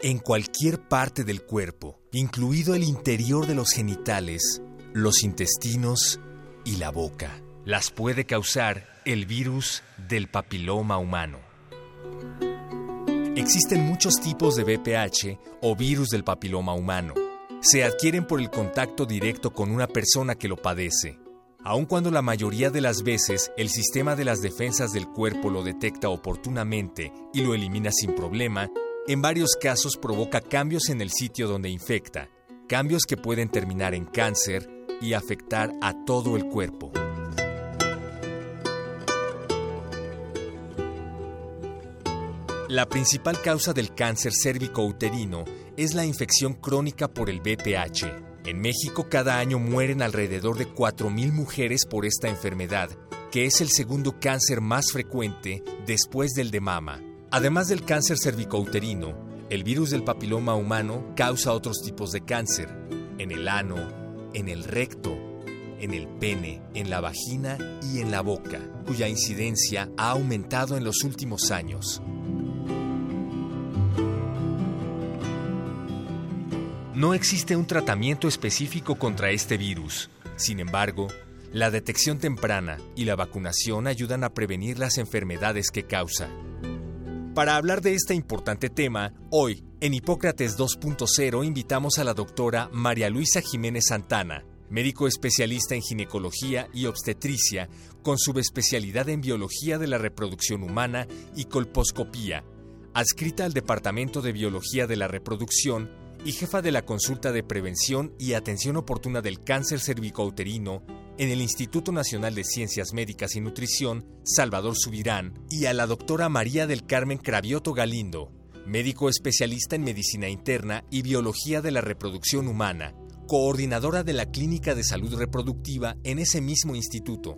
en cualquier parte del cuerpo, incluido el interior de los genitales, los intestinos y la boca. Las puede causar el virus del papiloma humano. Existen muchos tipos de VPH o virus del papiloma humano. Se adquieren por el contacto directo con una persona que lo padece. Aun cuando la mayoría de las veces el sistema de las defensas del cuerpo lo detecta oportunamente y lo elimina sin problema, en varios casos provoca cambios en el sitio donde infecta, cambios que pueden terminar en cáncer y afectar a todo el cuerpo. La principal causa del cáncer cérvico-uterino es la infección crónica por el VPH. En México cada año mueren alrededor de 4.000 mujeres por esta enfermedad, que es el segundo cáncer más frecuente después del de mama. Además del cáncer cervicouterino, el virus del papiloma humano causa otros tipos de cáncer, en el ano, en el recto, en el pene, en la vagina y en la boca, cuya incidencia ha aumentado en los últimos años. No existe un tratamiento específico contra este virus. Sin embargo, la detección temprana y la vacunación ayudan a prevenir las enfermedades que causa. Para hablar de este importante tema, hoy, en Hipócrates 2.0, invitamos a la doctora María Luisa Jiménez Santana, médico especialista en ginecología y obstetricia, con subespecialidad en biología de la reproducción humana y colposcopía, adscrita al Departamento de Biología de la Reproducción y jefa de la consulta de prevención y atención oportuna del cáncer cervicouterino en el Instituto Nacional de Ciencias Médicas y Nutrición, Salvador Subirán, y a la doctora María del Carmen Cravioto Galindo, médico especialista en medicina interna y biología de la reproducción humana, coordinadora de la Clínica de Salud Reproductiva en ese mismo instituto.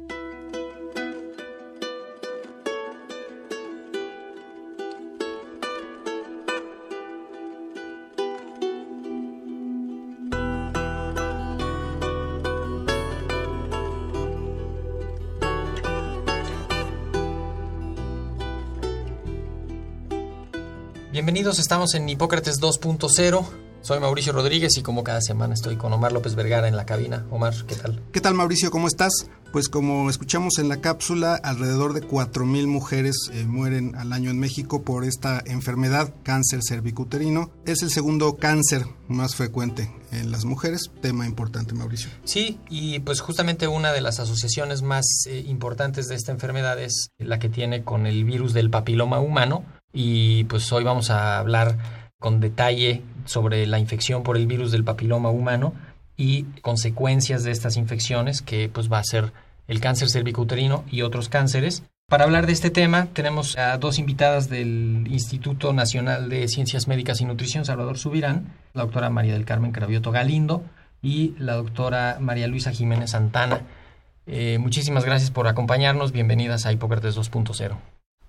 Bienvenidos, estamos en Hipócrates 2.0. Soy Mauricio Rodríguez y como cada semana estoy con Omar López Vergara en la cabina. Omar, ¿qué tal? ¿Qué tal Mauricio? ¿Cómo estás? Pues como escuchamos en la cápsula, alrededor de 4.000 mujeres eh, mueren al año en México por esta enfermedad, cáncer cervicuterino. Es el segundo cáncer más frecuente en las mujeres. Tema importante, Mauricio. Sí, y pues justamente una de las asociaciones más eh, importantes de esta enfermedad es la que tiene con el virus del papiloma humano. Y pues hoy vamos a hablar con detalle sobre la infección por el virus del papiloma humano y consecuencias de estas infecciones, que pues va a ser el cáncer cervicouterino y otros cánceres. Para hablar de este tema tenemos a dos invitadas del Instituto Nacional de Ciencias Médicas y Nutrición, Salvador Subirán, la doctora María del Carmen Cravioto Galindo y la doctora María Luisa Jiménez Santana. Eh, muchísimas gracias por acompañarnos. Bienvenidas a Hipócrates 2.0.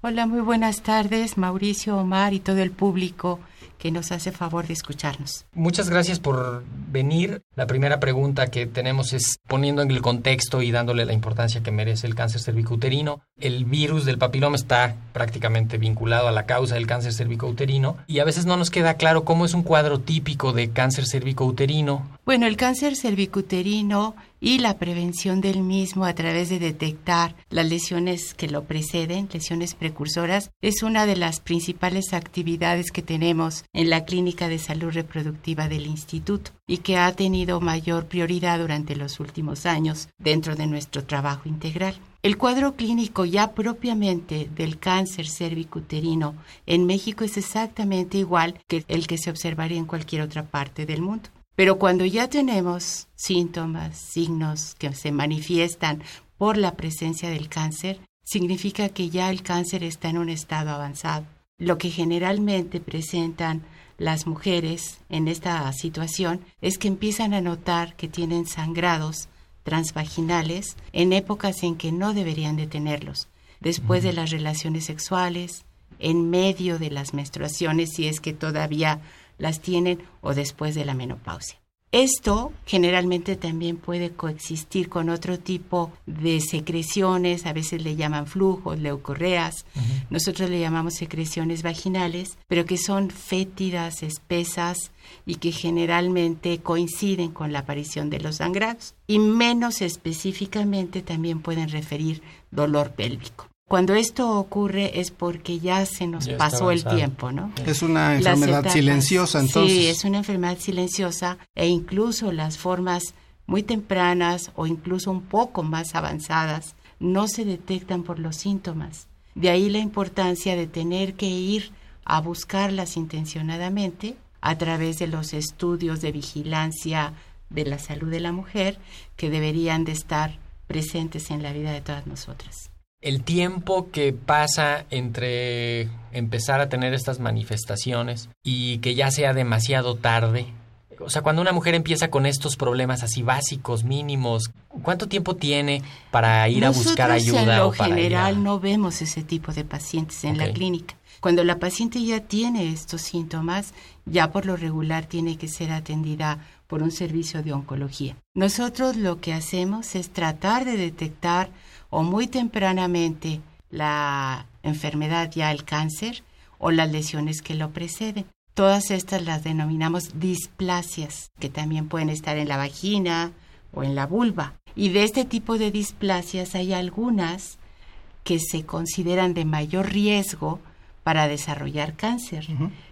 Hola, muy buenas tardes, Mauricio, Omar y todo el público que nos hace favor de escucharnos. Muchas gracias por venir. La primera pregunta que tenemos es poniendo en el contexto y dándole la importancia que merece el cáncer cervicouterino. El virus del papiloma está prácticamente vinculado a la causa del cáncer cervicouterino y a veces no nos queda claro cómo es un cuadro típico de cáncer cervicouterino. Bueno, el cáncer cervicuterino y la prevención del mismo a través de detectar las lesiones que lo preceden, lesiones precursoras, es una de las principales actividades que tenemos en la Clínica de Salud Reproductiva del Instituto y que ha tenido mayor prioridad durante los últimos años dentro de nuestro trabajo integral. El cuadro clínico ya propiamente del cáncer cervicuterino en México es exactamente igual que el que se observaría en cualquier otra parte del mundo. Pero cuando ya tenemos síntomas, signos que se manifiestan por la presencia del cáncer, significa que ya el cáncer está en un estado avanzado. Lo que generalmente presentan las mujeres en esta situación es que empiezan a notar que tienen sangrados transvaginales en épocas en que no deberían de tenerlos, después de las relaciones sexuales, en medio de las menstruaciones si es que todavía las tienen o después de la menopausia. Esto generalmente también puede coexistir con otro tipo de secreciones, a veces le llaman flujos, leucorreas, nosotros le llamamos secreciones vaginales, pero que son fétidas, espesas y que generalmente coinciden con la aparición de los sangrados. Y menos específicamente también pueden referir dolor pélvico. Cuando esto ocurre es porque ya se nos pasó el tiempo, ¿no? Es una enfermedad silenciosa, entonces. Sí, es una enfermedad silenciosa e incluso las formas muy tempranas o incluso un poco más avanzadas no se detectan por los síntomas. De ahí la importancia de tener que ir a buscarlas intencionadamente a través de los estudios de vigilancia de la salud de la mujer que deberían de estar presentes en la vida de todas nosotras el tiempo que pasa entre empezar a tener estas manifestaciones y que ya sea demasiado tarde. O sea, cuando una mujer empieza con estos problemas así básicos, mínimos, ¿cuánto tiempo tiene para ir a buscar ayuda? En lo general no vemos ese tipo de pacientes en la clínica. Cuando la paciente ya tiene estos síntomas, ya por lo regular tiene que ser atendida por un servicio de oncología. Nosotros lo que hacemos es tratar de detectar o muy tempranamente la enfermedad ya el cáncer o las lesiones que lo preceden. Todas estas las denominamos displasias, que también pueden estar en la vagina o en la vulva. Y de este tipo de displasias hay algunas que se consideran de mayor riesgo para desarrollar cáncer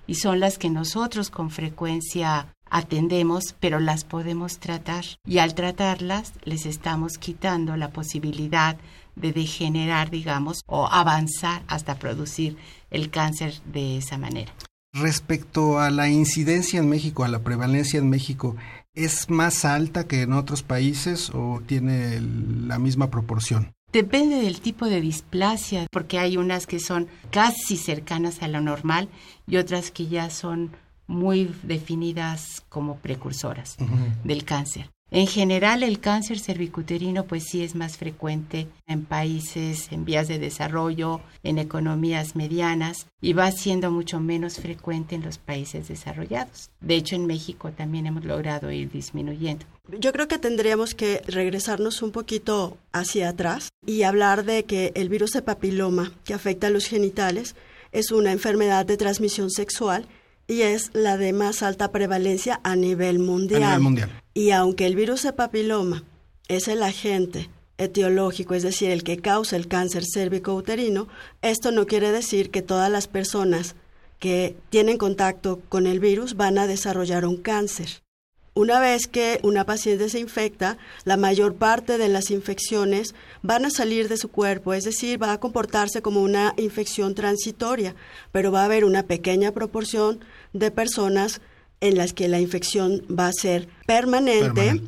y son las que nosotros con frecuencia atendemos, pero las podemos tratar. Y al tratarlas, les estamos quitando la posibilidad de degenerar, digamos, o avanzar hasta producir el cáncer de esa manera. Respecto a la incidencia en México, a la prevalencia en México, ¿es más alta que en otros países o tiene la misma proporción? Depende del tipo de displasia, porque hay unas que son casi cercanas a lo normal y otras que ya son muy definidas como precursoras del cáncer. En general, el cáncer cervicuterino pues sí es más frecuente en países en vías de desarrollo, en economías medianas y va siendo mucho menos frecuente en los países desarrollados. De hecho, en México también hemos logrado ir disminuyendo. Yo creo que tendríamos que regresarnos un poquito hacia atrás y hablar de que el virus de papiloma que afecta a los genitales es una enfermedad de transmisión sexual y es la de más alta prevalencia a nivel mundial. mundial. Y aunque el virus de papiloma es el agente etiológico, es decir, el que causa el cáncer cérvico-uterino, esto no quiere decir que todas las personas que tienen contacto con el virus van a desarrollar un cáncer. Una vez que una paciente se infecta, la mayor parte de las infecciones van a salir de su cuerpo, es decir, va a comportarse como una infección transitoria, pero va a haber una pequeña proporción de personas en las que la infección va a ser permanente,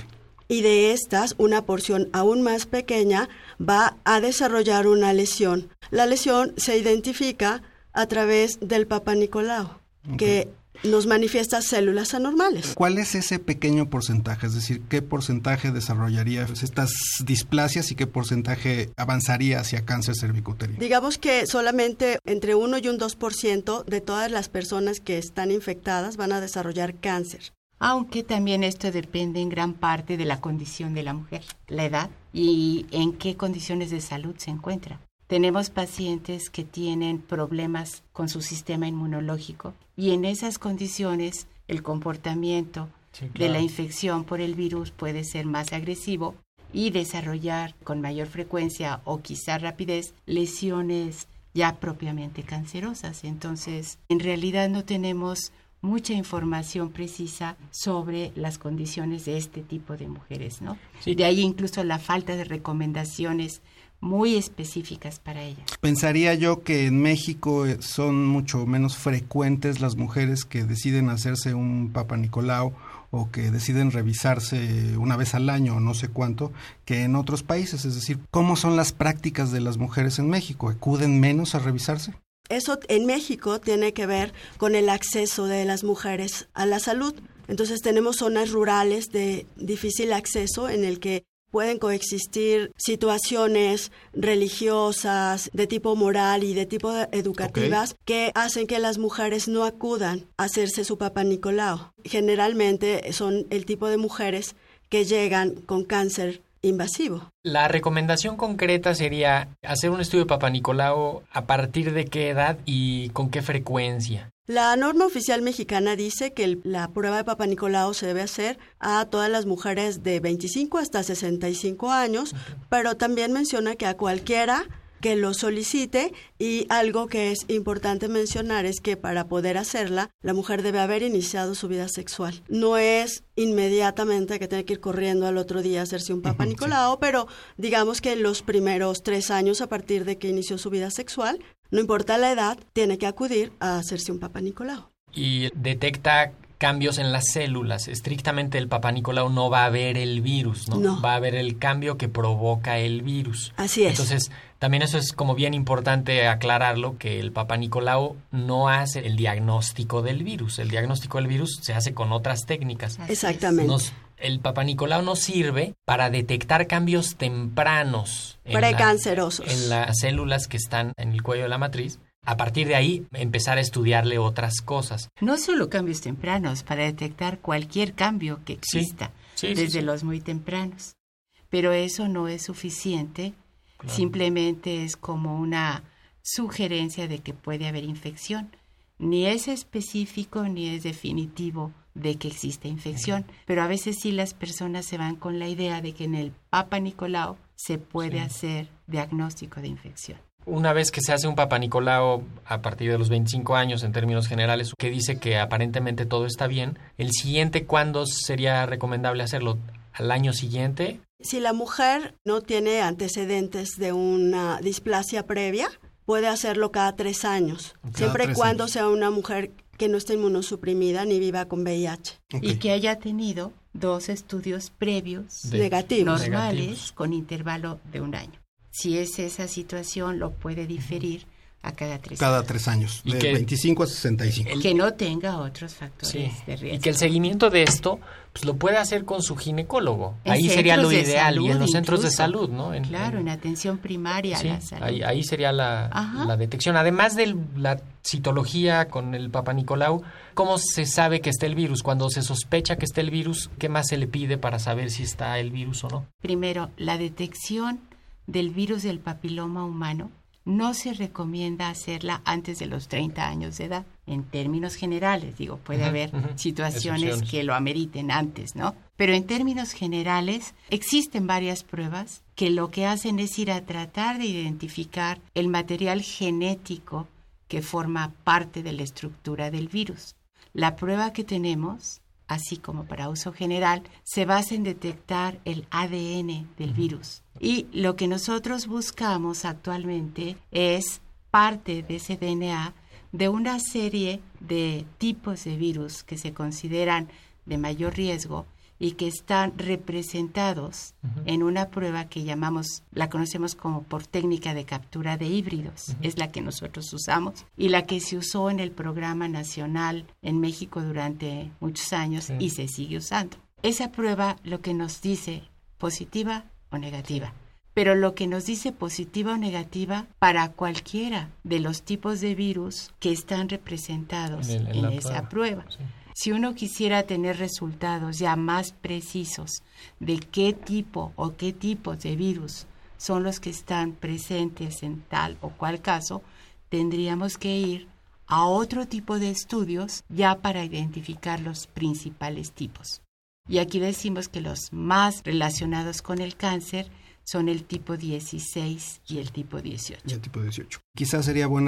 y de estas una porción aún más pequeña va a desarrollar una lesión. La lesión se identifica a través del Papa Nicolau, que nos manifiesta células anormales. ¿Cuál es ese pequeño porcentaje? Es decir, ¿qué porcentaje desarrollaría estas displasias y qué porcentaje avanzaría hacia cáncer cervicuterino? Digamos que solamente entre 1 y un 2% de todas las personas que están infectadas van a desarrollar cáncer. Aunque también esto depende en gran parte de la condición de la mujer, la edad y en qué condiciones de salud se encuentra. Tenemos pacientes que tienen problemas con su sistema inmunológico y en esas condiciones el comportamiento de la infección por el virus puede ser más agresivo y desarrollar con mayor frecuencia o quizá rapidez lesiones ya propiamente cancerosas. Entonces, en realidad no tenemos mucha información precisa sobre las condiciones de este tipo de mujeres, ¿no? De ahí incluso la falta de recomendaciones muy específicas para ellas. Pensaría yo que en México eh, son mucho menos frecuentes las mujeres que deciden hacerse un Papa Nicolau o que deciden revisarse una vez al año o no sé cuánto que en otros países. Es decir, ¿cómo son las prácticas de las mujeres en México? ¿Acuden menos a revisarse? Eso en México tiene que ver con el acceso de las mujeres a la salud. Entonces tenemos zonas rurales de difícil acceso en el que pueden coexistir situaciones religiosas, de tipo moral y de tipo educativas que hacen que las mujeres no acudan a hacerse su papá Nicolau. Generalmente son el tipo de mujeres que llegan con cáncer invasivo. La recomendación concreta sería hacer un estudio de Papa Nicolau a partir de qué edad y con qué frecuencia. La norma oficial mexicana dice que la prueba de Papa Nicolau se debe hacer a todas las mujeres de 25 hasta 65 años, pero también menciona que a cualquiera que lo solicite y algo que es importante mencionar es que para poder hacerla, la mujer debe haber iniciado su vida sexual. No es inmediatamente que tiene que ir corriendo al otro día a hacerse un Papa Nicolau, pero digamos que los primeros tres años a partir de que inició su vida sexual, no importa la edad, tiene que acudir a hacerse un Papa Nicolau. Y detecta cambios en las células. Estrictamente el Papa Nicolau no va a ver el virus, ¿no? No. Va a ver el cambio que provoca el virus. Así es. Entonces, también eso es como bien importante aclararlo, que el Papa Nicolau no hace el diagnóstico del virus. El diagnóstico del virus se hace con otras técnicas. Así. Exactamente. Nos- el Papa Nicolau nos sirve para detectar cambios tempranos en, la- en las células que están en el cuello de la matriz. A partir de ahí, empezar a estudiarle otras cosas. No solo cambios tempranos, para detectar cualquier cambio que exista, sí, sí, desde sí. los muy tempranos. Pero eso no es suficiente, Claro. simplemente es como una sugerencia de que puede haber infección. Ni es específico ni es definitivo de que existe infección, pero a veces sí las personas se van con la idea de que en el Papa Nicolau se puede hacer diagnóstico de infección. Una vez que se hace un Papa Nicolau a partir de los 25 años en términos generales, que dice que aparentemente todo está bien, el siguiente, ¿cuándo sería recomendable hacerlo? ¿Al año siguiente? Si la mujer no tiene antecedentes de una displasia previa, puede hacerlo cada tres años, Cada siempre y cuando años. sea una mujer que no esté inmunosuprimida ni viva con VIH. Y que haya tenido dos estudios previos De- Negativos. normales Negativos. con intervalo de un año. Si es esa situación, lo puede diferir a cada tres Cada años. tres años, Y de que- 25 a 65. El- Que no tenga otros factores Sí. de riesgo. Y que el seguimiento de esto pues, lo puede hacer con su ginecólogo. En ahí sería lo ideal. y en los centros de salud, ¿no? En- Claro, en- en atención primaria Sí, a la salud. ahí, ahí sería la, la detección. Además de la citología con el Papa Nicolau, ¿cómo se sabe que está el virus? Cuando se sospecha que está el virus, ¿qué más se le pide para saber si está el virus o no? Primero, la detección del virus del papiloma humano no se recomienda hacerla antes de los 30 años de edad. En términos generales, digo, puede haber situaciones Excepciones. que lo ameriten antes, ¿no? Pero en términos generales, existen varias pruebas que lo que hacen es ir a tratar de identificar el material genético que forma parte de la estructura del virus. La prueba que tenemos, así como para uso general, se basa en detectar el ADN del virus. Y lo que nosotros buscamos actualmente es parte de ese DNA de una serie de tipos de virus que se consideran de mayor riesgo y que están representados en una prueba que llamamos, la conocemos como por técnica de captura de híbridos, es la que nosotros usamos y la que se usó en el programa nacional en México durante muchos años Sí. y se sigue usando. Esa prueba lo que nos dice positiva o negativa. Pero lo que nos dice positiva o negativa para cualquiera de los tipos de virus que están representados En esa prueba, prueba. sí. Si uno quisiera tener resultados ya más precisos de qué tipo o qué tipos de virus son los que están presentes en tal o cual caso, tendríamos que ir a otro tipo de estudios ya para identificar los principales tipos. Y aquí decimos que los más relacionados con el cáncer son el tipo 16 y el tipo 18. Y el tipo 18. Quizás sería buen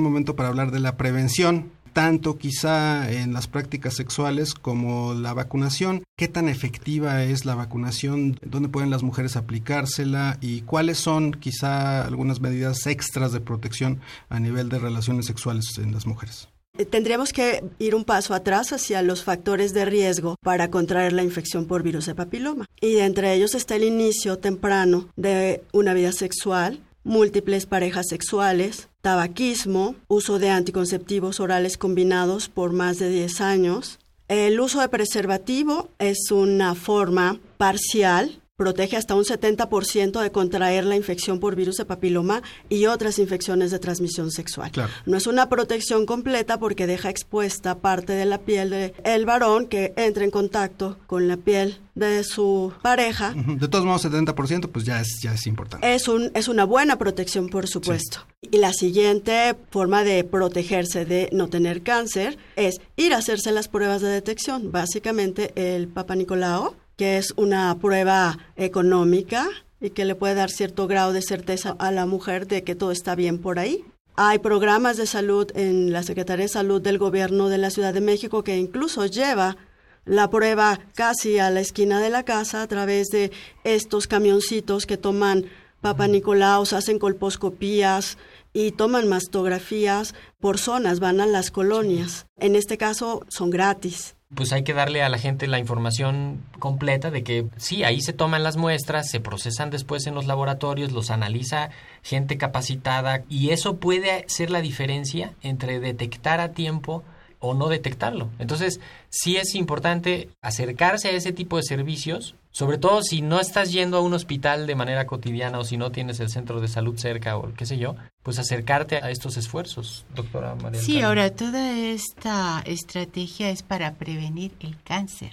momento para hablar de la prevención, tanto quizá en las prácticas sexuales como la vacunación. ¿Qué tan efectiva es la vacunación? ¿Dónde pueden las mujeres aplicársela? ¿Y cuáles son quizá algunas medidas extras de protección a nivel de relaciones sexuales en las mujeres? Eh, Tendríamos que ir un paso atrás hacia los factores de riesgo para contraer la infección por virus de papiloma. Y entre ellos está el inicio temprano de una vida sexual, múltiples parejas sexuales, tabaquismo, uso de anticonceptivos orales combinados por más de 10 años. El uso de preservativo es una forma parcial protege hasta un 70% de contraer la infección por virus de papiloma y otras infecciones de transmisión sexual. No es una protección completa porque deja expuesta parte de la piel del varón que entra en contacto con la piel de su pareja. De todos modos, 70% pues ya es, ya es importante. Es, un, es una buena protección, por supuesto. Y la siguiente forma de protegerse de no tener cáncer es ir a hacerse las pruebas de detección. Básicamente el Papa Nicolau que es una prueba económica y que le puede dar cierto grado de certeza a la mujer de que todo está bien por ahí. Hay programas de salud en la Secretaría de Salud del Gobierno de la Ciudad de México que incluso lleva la prueba casi a la esquina de la casa a través de estos camioncitos que toman Papa Nicolaos, hacen colposcopías y toman mastografías por zonas, van a las colonias. En este caso son gratis pues hay que darle a la gente la información completa de que sí, ahí se toman las muestras, se procesan después en los laboratorios, los analiza gente capacitada y eso puede ser la diferencia entre detectar a tiempo o no detectarlo. Entonces, sí es importante acercarse a ese tipo de servicios, sobre todo si no estás yendo a un hospital de manera cotidiana o si no tienes el centro de salud cerca o qué sé yo, pues acercarte a estos esfuerzos, doctora María. Sí, ahora toda esta estrategia es para prevenir el cáncer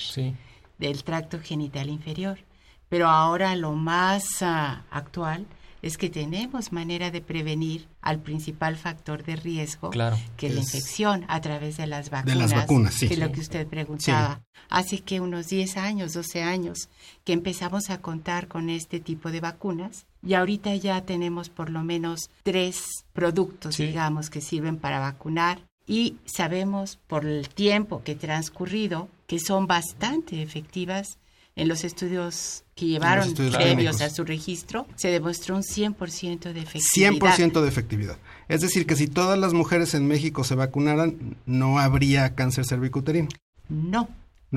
del tracto genital inferior. Pero ahora lo más ah, actual es que tenemos manera de prevenir al principal factor de riesgo, que es la infección a través de las vacunas. De las vacunas, sí. Que es lo que usted preguntaba. Hace que unos 10 años, 12 años, que empezamos a contar con este tipo de vacunas y ahorita ya tenemos por lo menos tres productos, digamos, que sirven para vacunar y sabemos por el tiempo que transcurrido que son bastante efectivas en los estudios que llevaron previos a su registro, se demostró un 100% de efectividad. 100% de efectividad. Es decir, que si todas las mujeres en México se vacunaran, no habría cáncer cervicuterino. No,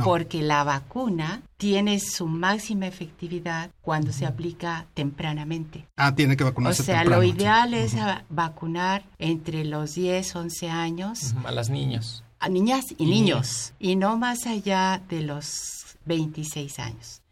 porque la vacuna tiene su máxima efectividad cuando se aplica tempranamente. Ah, tiene que vacunarse O sea, lo ideal es vacunar entre los 10, 11 años. A las niñas. A niñas y, niños. Y no más allá de los 26 años.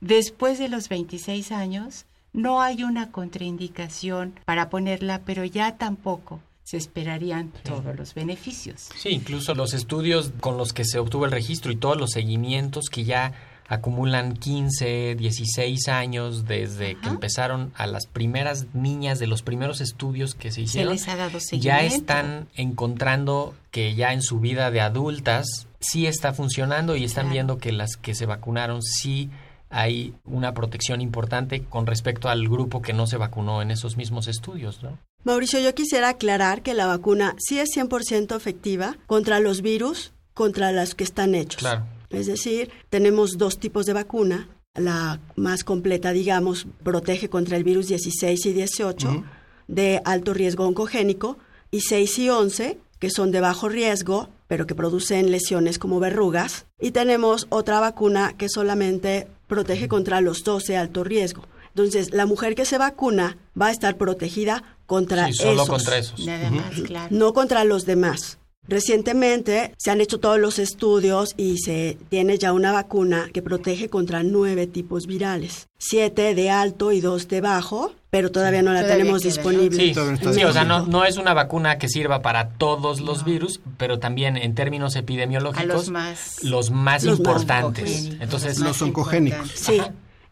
Después de los 26 años, no hay una contraindicación para ponerla, pero ya tampoco se esperarían todos los beneficios. Sí, incluso los estudios con los que se obtuvo el registro y todos los seguimientos que ya acumulan 15, 16 años desde que empezaron a las primeras niñas de los primeros estudios que se hicieron. ya están encontrando que ya en su vida de adultas sí está funcionando y están viendo que las que se vacunaron sí hay una protección importante con respecto al grupo que no se vacunó en esos mismos estudios, ¿no? Mauricio, yo quisiera aclarar que la vacuna sí es 100% efectiva contra los virus contra los que están hechos. Claro. Es decir, tenemos dos tipos de vacuna. La más completa, digamos, protege contra el virus 16 y 18 de alto riesgo oncogénico y 6 y 11 que son de bajo riesgo, pero que producen lesiones como verrugas. Y tenemos otra vacuna que solamente protege contra los dos de alto riesgo. Entonces, la mujer que se vacuna va a estar protegida contra sí, solo contra esos. No contra los demás. Recientemente se han hecho todos los estudios y se tiene ya una vacuna que protege contra nueve tipos virales, siete de alto y dos de bajo, pero todavía no la tenemos disponible. Sí, o sea, no, no, es una vacuna que sirva para todos los virus, pero también en términos epidemiológicos, los más, los más importantes. Entonces, los oncogénicos. Sí.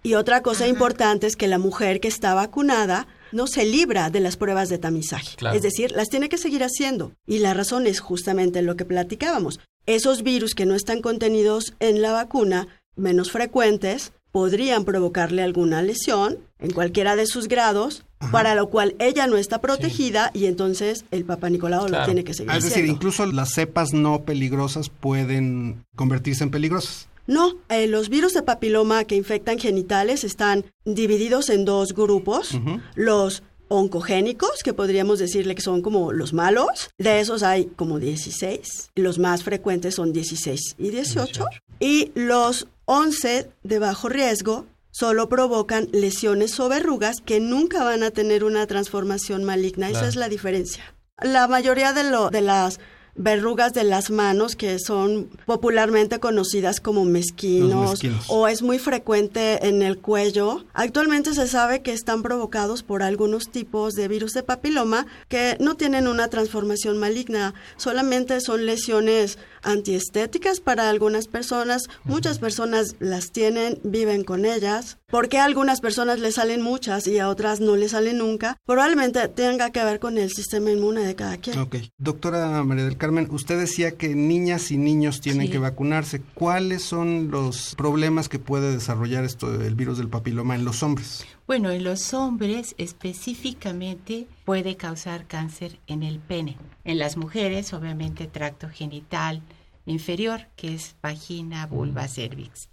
Y otra cosa importante es que la mujer que está vacunada no se libra de las pruebas de tamizaje. Es decir, las tiene que seguir haciendo. Y la razón es justamente lo que platicábamos. Esos virus que no están contenidos en la vacuna, menos frecuentes, podrían provocarle alguna lesión en cualquiera de sus grados, para lo cual ella no está protegida y entonces el Papa Nicolau lo tiene que seguir. Es decir, incluso las cepas no peligrosas pueden convertirse en peligrosas. No, eh, los virus de papiloma que infectan genitales están divididos en dos grupos. Los oncogénicos, que podríamos decirle que son como los malos. De esos hay como 16. Los más frecuentes son 16 y 18. Y los 11 de bajo riesgo solo provocan lesiones o verrugas que nunca van a tener una transformación maligna. Esa es la diferencia. La mayoría de, lo, de las verrugas de las manos que son popularmente conocidas como mezquinos, o es muy frecuente en el cuello. Actualmente se sabe que están provocados por algunos tipos de virus de papiloma que no tienen una transformación maligna, solamente son lesiones antiestéticas para algunas personas. Muchas personas las tienen, viven con ellas. porque a algunas personas le salen muchas y a otras no le salen nunca? Probablemente tenga que ver con el sistema inmune de cada quien. Ok. Doctora María del Carmen, usted decía que niñas y niños tienen que vacunarse. ¿Cuáles son los problemas que puede desarrollar esto del virus del papiloma en los hombres? Bueno, en los hombres específicamente puede causar cáncer en el pene. En las mujeres, obviamente, tracto genital inferior, que es vagina, vulva, cervix.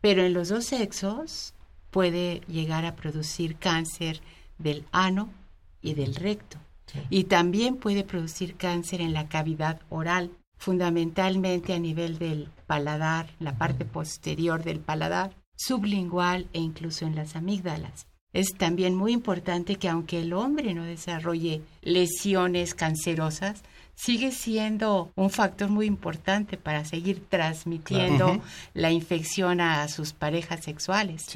Pero en los dos sexos puede llegar a producir cáncer del ano y del recto. Y también puede producir cáncer en la cavidad oral, fundamentalmente a nivel del paladar, la parte posterior del paladar, sublingual e incluso en las amígdalas. Es también muy importante que aunque el hombre no desarrolle lesiones cancerosas, sigue siendo un factor muy importante para seguir transmitiendo la infección a sus parejas sexuales.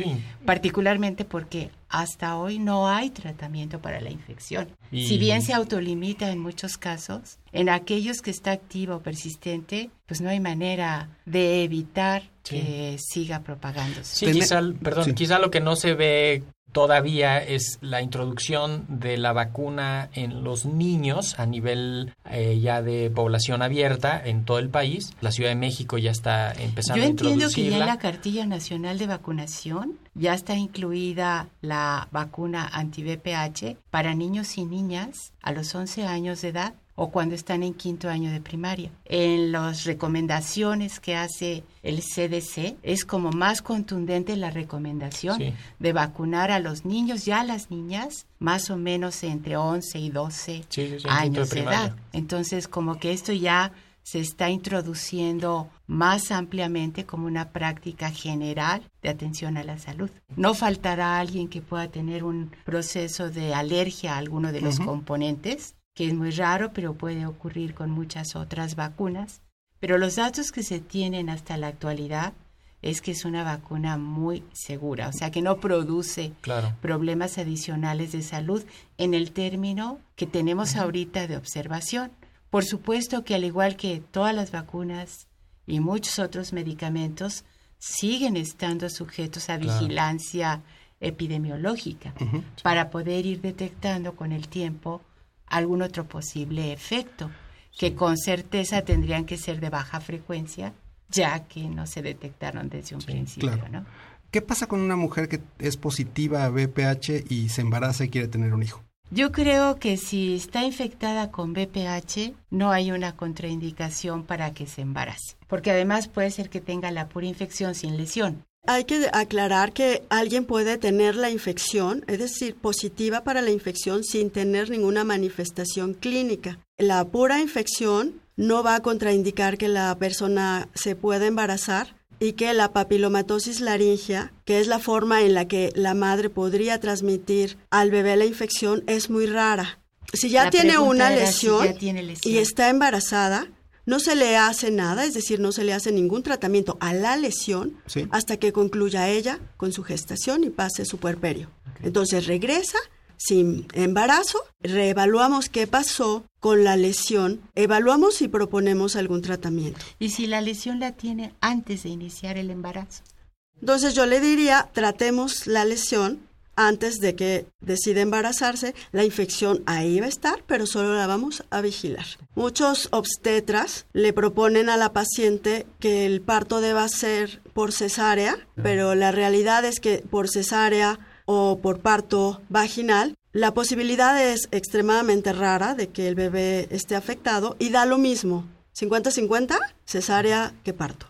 Particularmente porque hasta hoy no hay tratamiento para la infección. Si bien se autolimita en muchos casos, en aquellos que está activo o persistente, pues no hay manera de evitar que siga propagándose. Sí, quizá, perdón, quizá lo que no se ve todavía es la introducción de la vacuna en los niños a nivel eh, ya de población abierta en todo el país. La Ciudad de México ya está empezando a introducirla. Yo entiendo que ya en la cartilla nacional de vacunación ya está incluida la vacuna anti-VPH para niños y niñas a los 11 años de edad o cuando están en quinto año de primaria. En las recomendaciones que hace el CDC es como más contundente la recomendación de vacunar a los niños y a las niñas más o menos entre 11 y 12 años de, edad. Entonces como que esto ya se está introduciendo más ampliamente como una práctica general de atención a la salud. No faltará alguien que pueda tener un proceso de alergia a alguno de los componentes que es muy raro, pero puede ocurrir con muchas otras vacunas. Pero los datos que se tienen hasta la actualidad es que es una vacuna muy segura, o sea que no produce problemas adicionales de salud en el término que tenemos ahorita de observación. Por supuesto que al igual que todas las vacunas y muchos otros medicamentos, siguen estando sujetos a vigilancia epidemiológica para poder ir detectando con el tiempo algún otro posible efecto, que con certeza tendrían que ser de baja frecuencia, ya que no se detectaron desde un principio, ¿no? ¿Qué pasa con una mujer que es positiva a VPH y se embaraza y quiere tener un hijo? Yo creo que si está infectada con VPH, no hay una contraindicación para que se embarace, porque además puede ser que tenga la pura infección sin lesión. Hay que aclarar que alguien puede tener la infección, es decir, positiva para la infección sin tener ninguna manifestación clínica. La pura infección no va a contraindicar que la persona se pueda embarazar y que la papilomatosis laringea, que es la forma en la que la madre podría transmitir al bebé la infección, es muy rara. Si ya tiene una lesión y está embarazada, no se le hace nada, es decir, no se le hace ningún tratamiento a la lesión hasta que concluya ella con su gestación y pase su puerperio. Entonces regresa sin embarazo, reevaluamos qué pasó con la lesión, evaluamos y proponemos algún tratamiento. ¿Y si la lesión la tiene antes de iniciar el embarazo? Entonces yo le diría, tratemos la lesión antes de que decida embarazarse, la infección ahí va a estar, pero solo la vamos a vigilar. Muchos obstetras le proponen a la paciente que el parto deba ser por cesárea, pero la realidad es que por cesárea o por parto vaginal, la posibilidad es extremadamente rara de que el bebé esté afectado y da lo mismo, 50-50, cesárea que parto.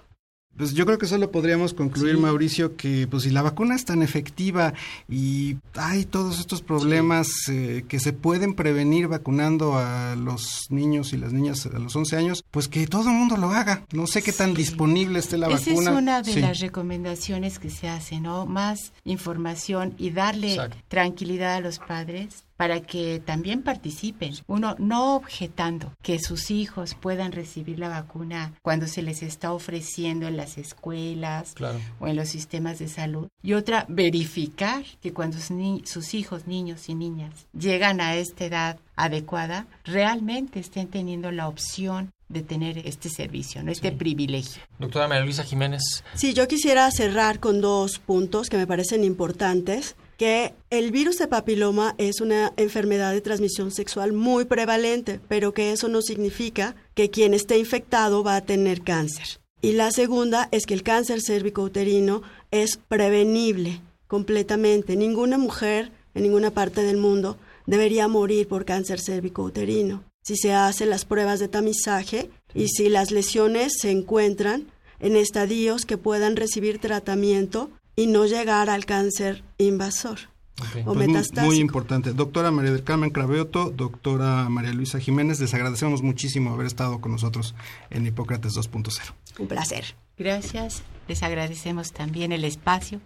Pues yo creo que solo podríamos concluir, Mauricio, que pues si la vacuna es tan efectiva y hay todos estos problemas eh, que se pueden prevenir vacunando a los niños y las niñas a los 11 años, pues que todo el mundo lo haga. No sé qué tan disponible esté la Esa vacuna. es una de las recomendaciones que se hacen, ¿no? Más información y darle tranquilidad a los padres para que también participen. Uno, no objetando que sus hijos puedan recibir la vacuna cuando se les está ofreciendo en las escuelas o en los sistemas de salud. Y otra, verificar que cuando sus hijos, niños y niñas, llegan a esta edad adecuada, realmente estén teniendo la opción de tener este servicio, ¿no? este privilegio. Doctora María Luisa Jiménez. Sí, yo quisiera cerrar con dos puntos que me parecen importantes que el virus de papiloma es una enfermedad de transmisión sexual muy prevalente, pero que eso no significa que quien esté infectado va a tener cáncer. Y la segunda es que el cáncer cérvico-uterino es prevenible completamente. Ninguna mujer en ninguna parte del mundo debería morir por cáncer cérvico-uterino. Si se hacen las pruebas de tamizaje y si las lesiones se encuentran en estadios que puedan recibir tratamiento y no llegar al cáncer invasor. O pues metastásico. Muy, importante. Doctora María del Carmen Craveoto, doctora María Luisa Jiménez, les agradecemos muchísimo haber estado con nosotros en Hipócrates 2.0. Un placer. Gracias. Les agradecemos también el espacio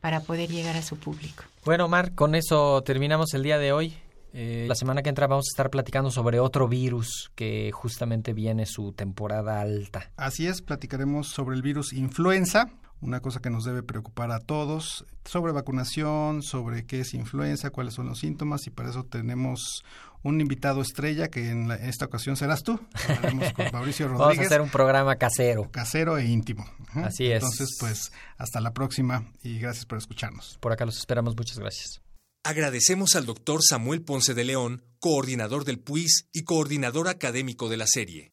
para poder llegar a su público. Bueno, Omar, con eso terminamos el día de hoy. Eh, la semana que entra vamos a estar platicando sobre otro virus que justamente viene su temporada alta. Así es, platicaremos sobre el virus influenza, una cosa que nos debe preocupar a todos, sobre vacunación, sobre qué es influenza, cuáles son los síntomas y para eso tenemos un invitado estrella que en, esta ocasión serás tú. con Mauricio Rodríguez. Vamos a hacer un programa casero. Casero e íntimo. Así es. Entonces, pues hasta la próxima y gracias por escucharnos. Por acá los esperamos. Muchas gracias. Agradecemos al doctor Samuel Ponce de León, coordinador del PUIS y coordinador académico de la serie.